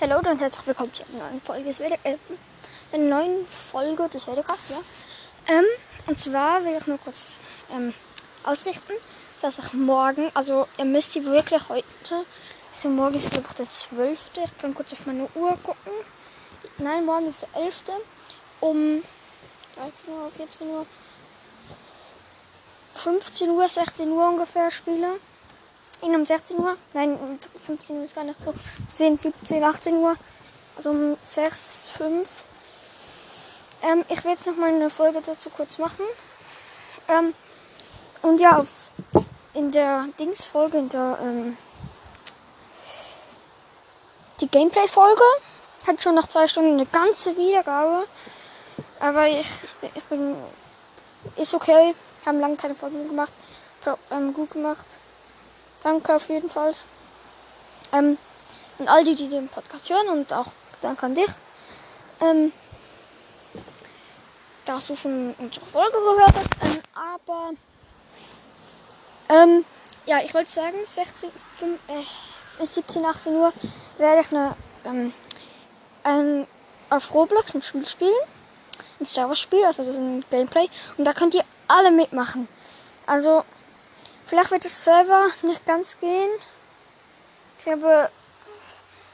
Hallo und herzlich willkommen zu einer neuen Folge des Wede äh, einer neuen Folge des Wedecasts, ja. Ähm, und zwar will ich nur kurz ähm, ausrichten, dass ich morgen, also ihr müsst die wirklich heute, also morgen ist glaube ich der 12. Ich kann kurz auf meine Uhr gucken. Nein, morgen ist der 11. Um 13 Uhr, 14 Uhr, 15 Uhr, 16 Uhr ungefähr spiele. In um 16 Uhr. Nein, um 15 Uhr ist gar nicht so. 10, 17, 18 Uhr. Also um 6, 5. Ähm, ich werde jetzt noch mal eine Folge dazu kurz machen. Ähm, und ja, auf, in der Dings-Folge, in der ähm, die Gameplay-Folge, hat schon nach zwei Stunden eine ganze Wiedergabe. Aber ich, ich bin. Ist okay. Haben lange keine Folgen gemacht. Ähm, gut gemacht. Danke auf jeden Fall. Ähm, und all die, die den Podcast hören und auch danke an dich. Ähm, dass du schon unsere Folge gehört hast. Ähm, aber ähm, ja, ich wollte sagen, 16, 5, äh, 17, 18 Uhr werde ich eine, ähm, ein, auf Roblox ein Spiel spielen. Ein Star Wars Spiel, also das ist ein Gameplay. Und da könnt ihr alle mitmachen. Also, vielleicht wird es selber nicht ganz gehen. Ich glaube,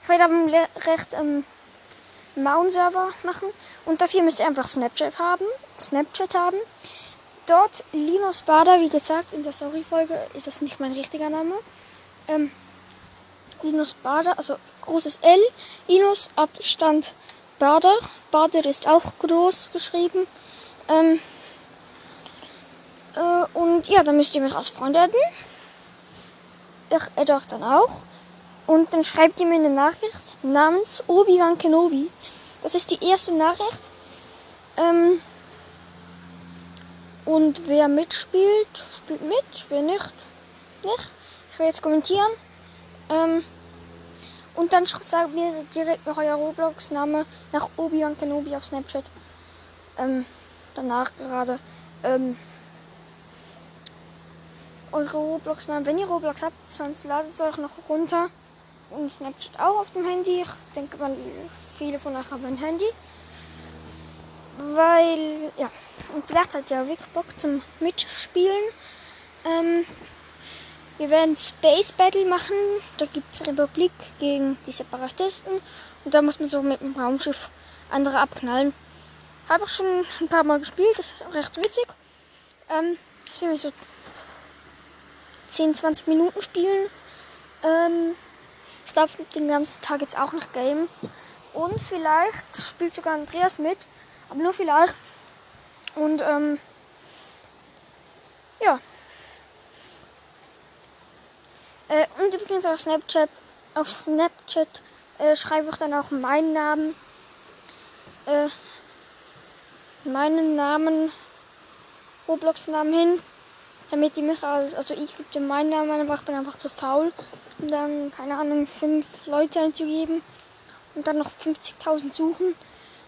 ich werde aber recht ähm, Mount-Server machen. Und dafür müsst ihr einfach Snapchat haben. Snapchat haben. Dort Linus Bader, wie gesagt, in der Sorry-Folge ist das nicht mein richtiger Name. Ähm, Linus Bader, also großes L. Linus Abstand Bader. Bader ist auch groß geschrieben. Ähm, äh, und ja, dann müsst ihr mich als Freund adden. Ich adde euch dann auch. Und dann schreibt ihr mir eine Nachricht namens Obi-Wan Kenobi. Das ist die erste Nachricht. Ähm, und wer mitspielt, spielt mit. Wer nicht, nicht. Ich werde jetzt kommentieren. Ähm, und dann sagt mir direkt noch euer Roblox-Name nach Obi-Wan Kenobi auf Snapchat. Ähm, danach gerade. Ähm, eure Roblox-Namen. Wenn ihr Roblox habt, sonst ladet es euch noch runter. Und Snapchat auch auf dem Handy. Ich denke mal, viele von euch haben ein Handy. Weil, ja, und vielleicht hat ja Vic Bock zum Mitspielen. Ähm, wir werden Space Battle machen. Da gibt es Republik gegen die Separatisten. Und da muss man so mit dem Raumschiff andere abknallen. Habe ich schon ein paar Mal gespielt. Das ist recht witzig. Ähm, das will ich so 10, 20 Minuten spielen. Ähm, ich darf den ganzen Tag jetzt auch noch game. Und vielleicht spielt sogar Andreas mit. Aber nur vielleicht. Und ähm, ja. Äh, und übrigens auf Snapchat, auf Snapchat äh, schreibe ich dann auch meinen Namen. Äh, meinen Namen, Roblox-Namen hin. Damit die mich als, also ich gebe dir meinen Namen, aber ich bin einfach zu faul, um dann, keine Ahnung, fünf Leute einzugeben und dann noch 50.000 suchen.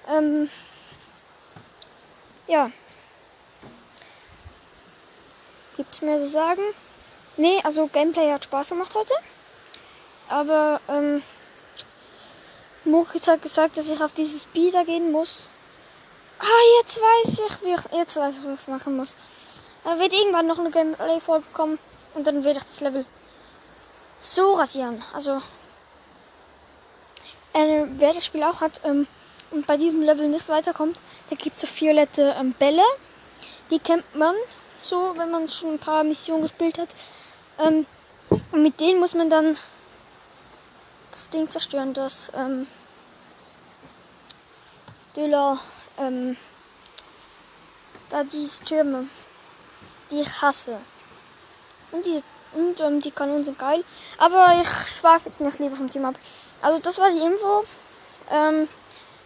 Ähm, ja. Gibt's mehr zu sagen? Nee, also Gameplay hat Spaß gemacht heute. Aber, ähm, Moritz hat gesagt, dass ich auf dieses Speeder gehen muss. Ah, jetzt weiß ich, wie ich, jetzt weiß ich, was ich machen muss. Da wird irgendwann noch eine Gameplay-Folge kommen und dann werde ich das Level so rasieren. Also, äh, wer das Spiel auch hat ähm, und bei diesem Level nicht weiterkommt, da gibt es so violette ähm, Bälle. Die kennt man so, wenn man schon ein paar Missionen gespielt hat. Ähm, und mit denen muss man dann das Ding zerstören, das ähm, Döler, ähm, da diese Türme die hasse. Und diese und ähm, die Kanonen sind geil. Aber ich schweife jetzt nicht lieber vom Team ab. Also das war die Info. Ähm,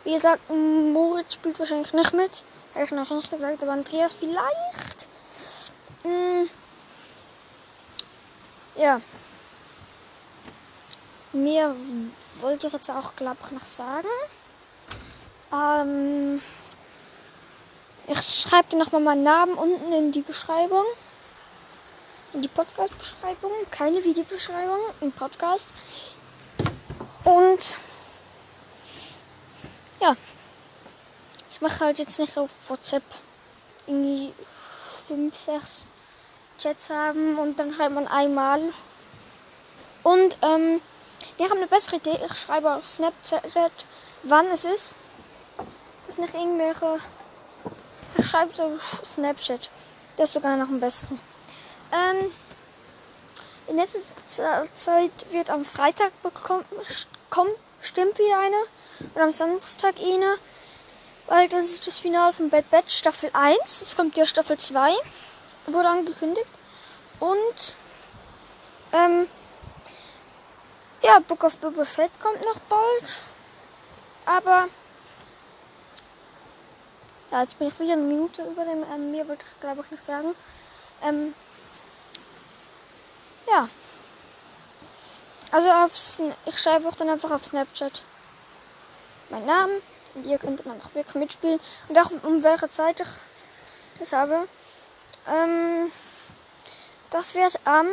wie gesagt, Moritz spielt wahrscheinlich nicht mit. Habe ich noch nicht gesagt, aber Andreas vielleicht. Mm. Ja. Mehr wollte ich jetzt auch, glaube ich, noch sagen. Ähm, schreibt nochmal meinen Namen unten in die Beschreibung. In die Podcast-Beschreibung. Keine Videobeschreibung, im Podcast. Und ja. Ich mache halt jetzt nicht auf WhatsApp irgendwie 5, 6 Chats haben und dann schreibt man einmal. Und ähm, die haben eine bessere Idee. Ich schreibe auf Snapchat, wann es ist. Ist nicht irgendwelche ich schreibe so Snapchat. Das ist sogar noch am besten. Ähm, in letzter Zeit wird am Freitag bekommen, stimmt wieder eine. Und am Samstag eine. Weil das ist das Finale von Bad Batch Staffel 1. Es kommt ja Staffel 2. Wurde angekündigt. Und ähm, ja, Book of Boba Fett kommt noch bald. Aber ja, jetzt bin ich wieder eine Minute über dem. Ähm, mehr wollte ich glaube ich nicht sagen. Ähm, ja. Also auf, ich schreibe auch dann einfach auf Snapchat meinen Namen und ihr könnt dann einfach wirklich mitspielen und auch um welche Zeit ich das habe. Ähm, das wird am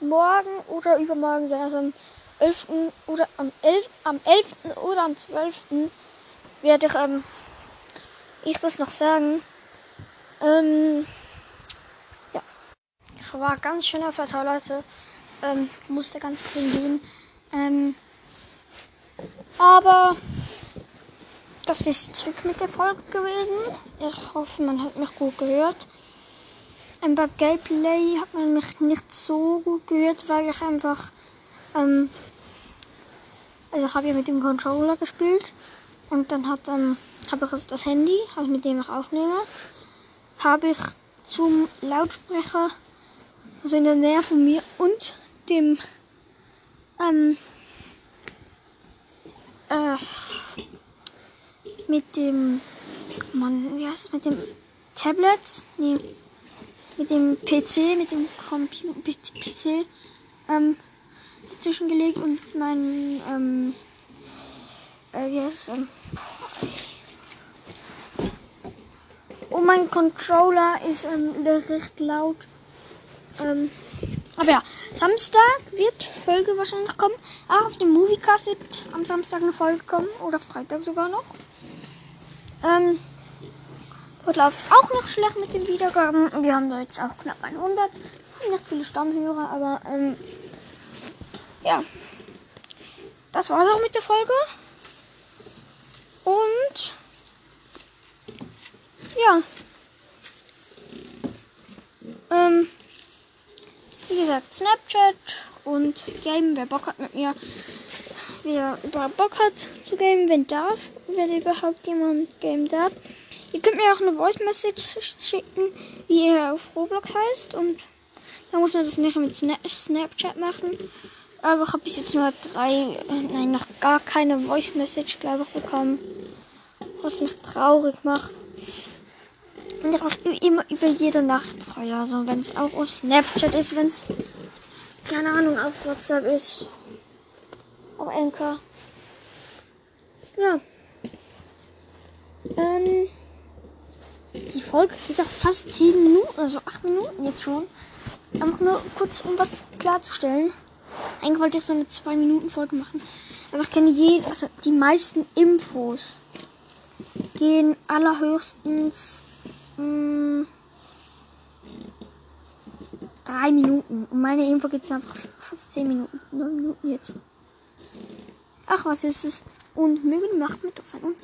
morgen oder übermorgen sein, also am 11. oder am 11. am 11. oder am 12. werde ich, ähm, ich das noch sagen. Ähm, ja. Ich war ganz schön auf der Toilette. Ähm, musste ganz drin gehen. Ähm, aber das ist zurück mit der Folge gewesen. Ich hoffe, man hat mich gut gehört. Ähm, beim Gameplay hat man mich nicht so gut gehört, weil ich einfach. Ähm, also ich habe ja mit dem Controller gespielt und dann hat ähm, habe ich das Handy, also mit dem ich aufnehme, habe ich zum Lautsprecher, also in der Nähe von mir und dem ähm, äh, mit dem Mann, wie heißt es mit dem Tablet? Nee, mit dem PC, mit dem Computer, PC ähm, zwischengelegt und mein, ähm, äh, wie heißt es, ähm, und mein Controller ist ähm, recht laut. Ähm, aber ja, Samstag wird Folge wahrscheinlich kommen. Ah, auf dem Moviecast wird am Samstag eine Folge kommen. Oder Freitag sogar noch. Ähm, Dort läuft auch noch schlecht mit den Wiedergaben. Wir haben da jetzt auch knapp 100. Haben nicht viele Stammhörer, aber ähm, ja. Das war's auch mit der Folge. Und ja. Ähm, wie gesagt, Snapchat und Game, wer Bock hat mit mir, wer überhaupt Bock hat zu game, wenn darf, wenn überhaupt jemand game darf. Ihr könnt mir auch eine Voice Message schicken, wie ihr auf Roblox heißt. Und dann muss man das nachher mit Snapchat machen. Aber ich habe bis jetzt nur drei, nein, noch gar keine Voice Message, glaube ich, bekommen. Was mich traurig macht. Ich mache immer über jede Nacht frei. Also wenn es auch auf Snapchat ist, wenn es, keine Ahnung, auf WhatsApp ist. Auch Anchor. Ja. Ähm. Die Folge geht auch fast 10 Minuten, also 8 Minuten jetzt schon. Einfach nur kurz, um was klarzustellen. Eigentlich wollte ich so eine 2 Minuten Folge machen. Aber ich kenne jede, also die meisten Infos gehen allerhöchstens hm, 3 Minuten. Und meine Info geht einfach fast 10 Minuten, 9 Minuten jetzt. Ach, was ist es? Und mögen macht mit doch sein und.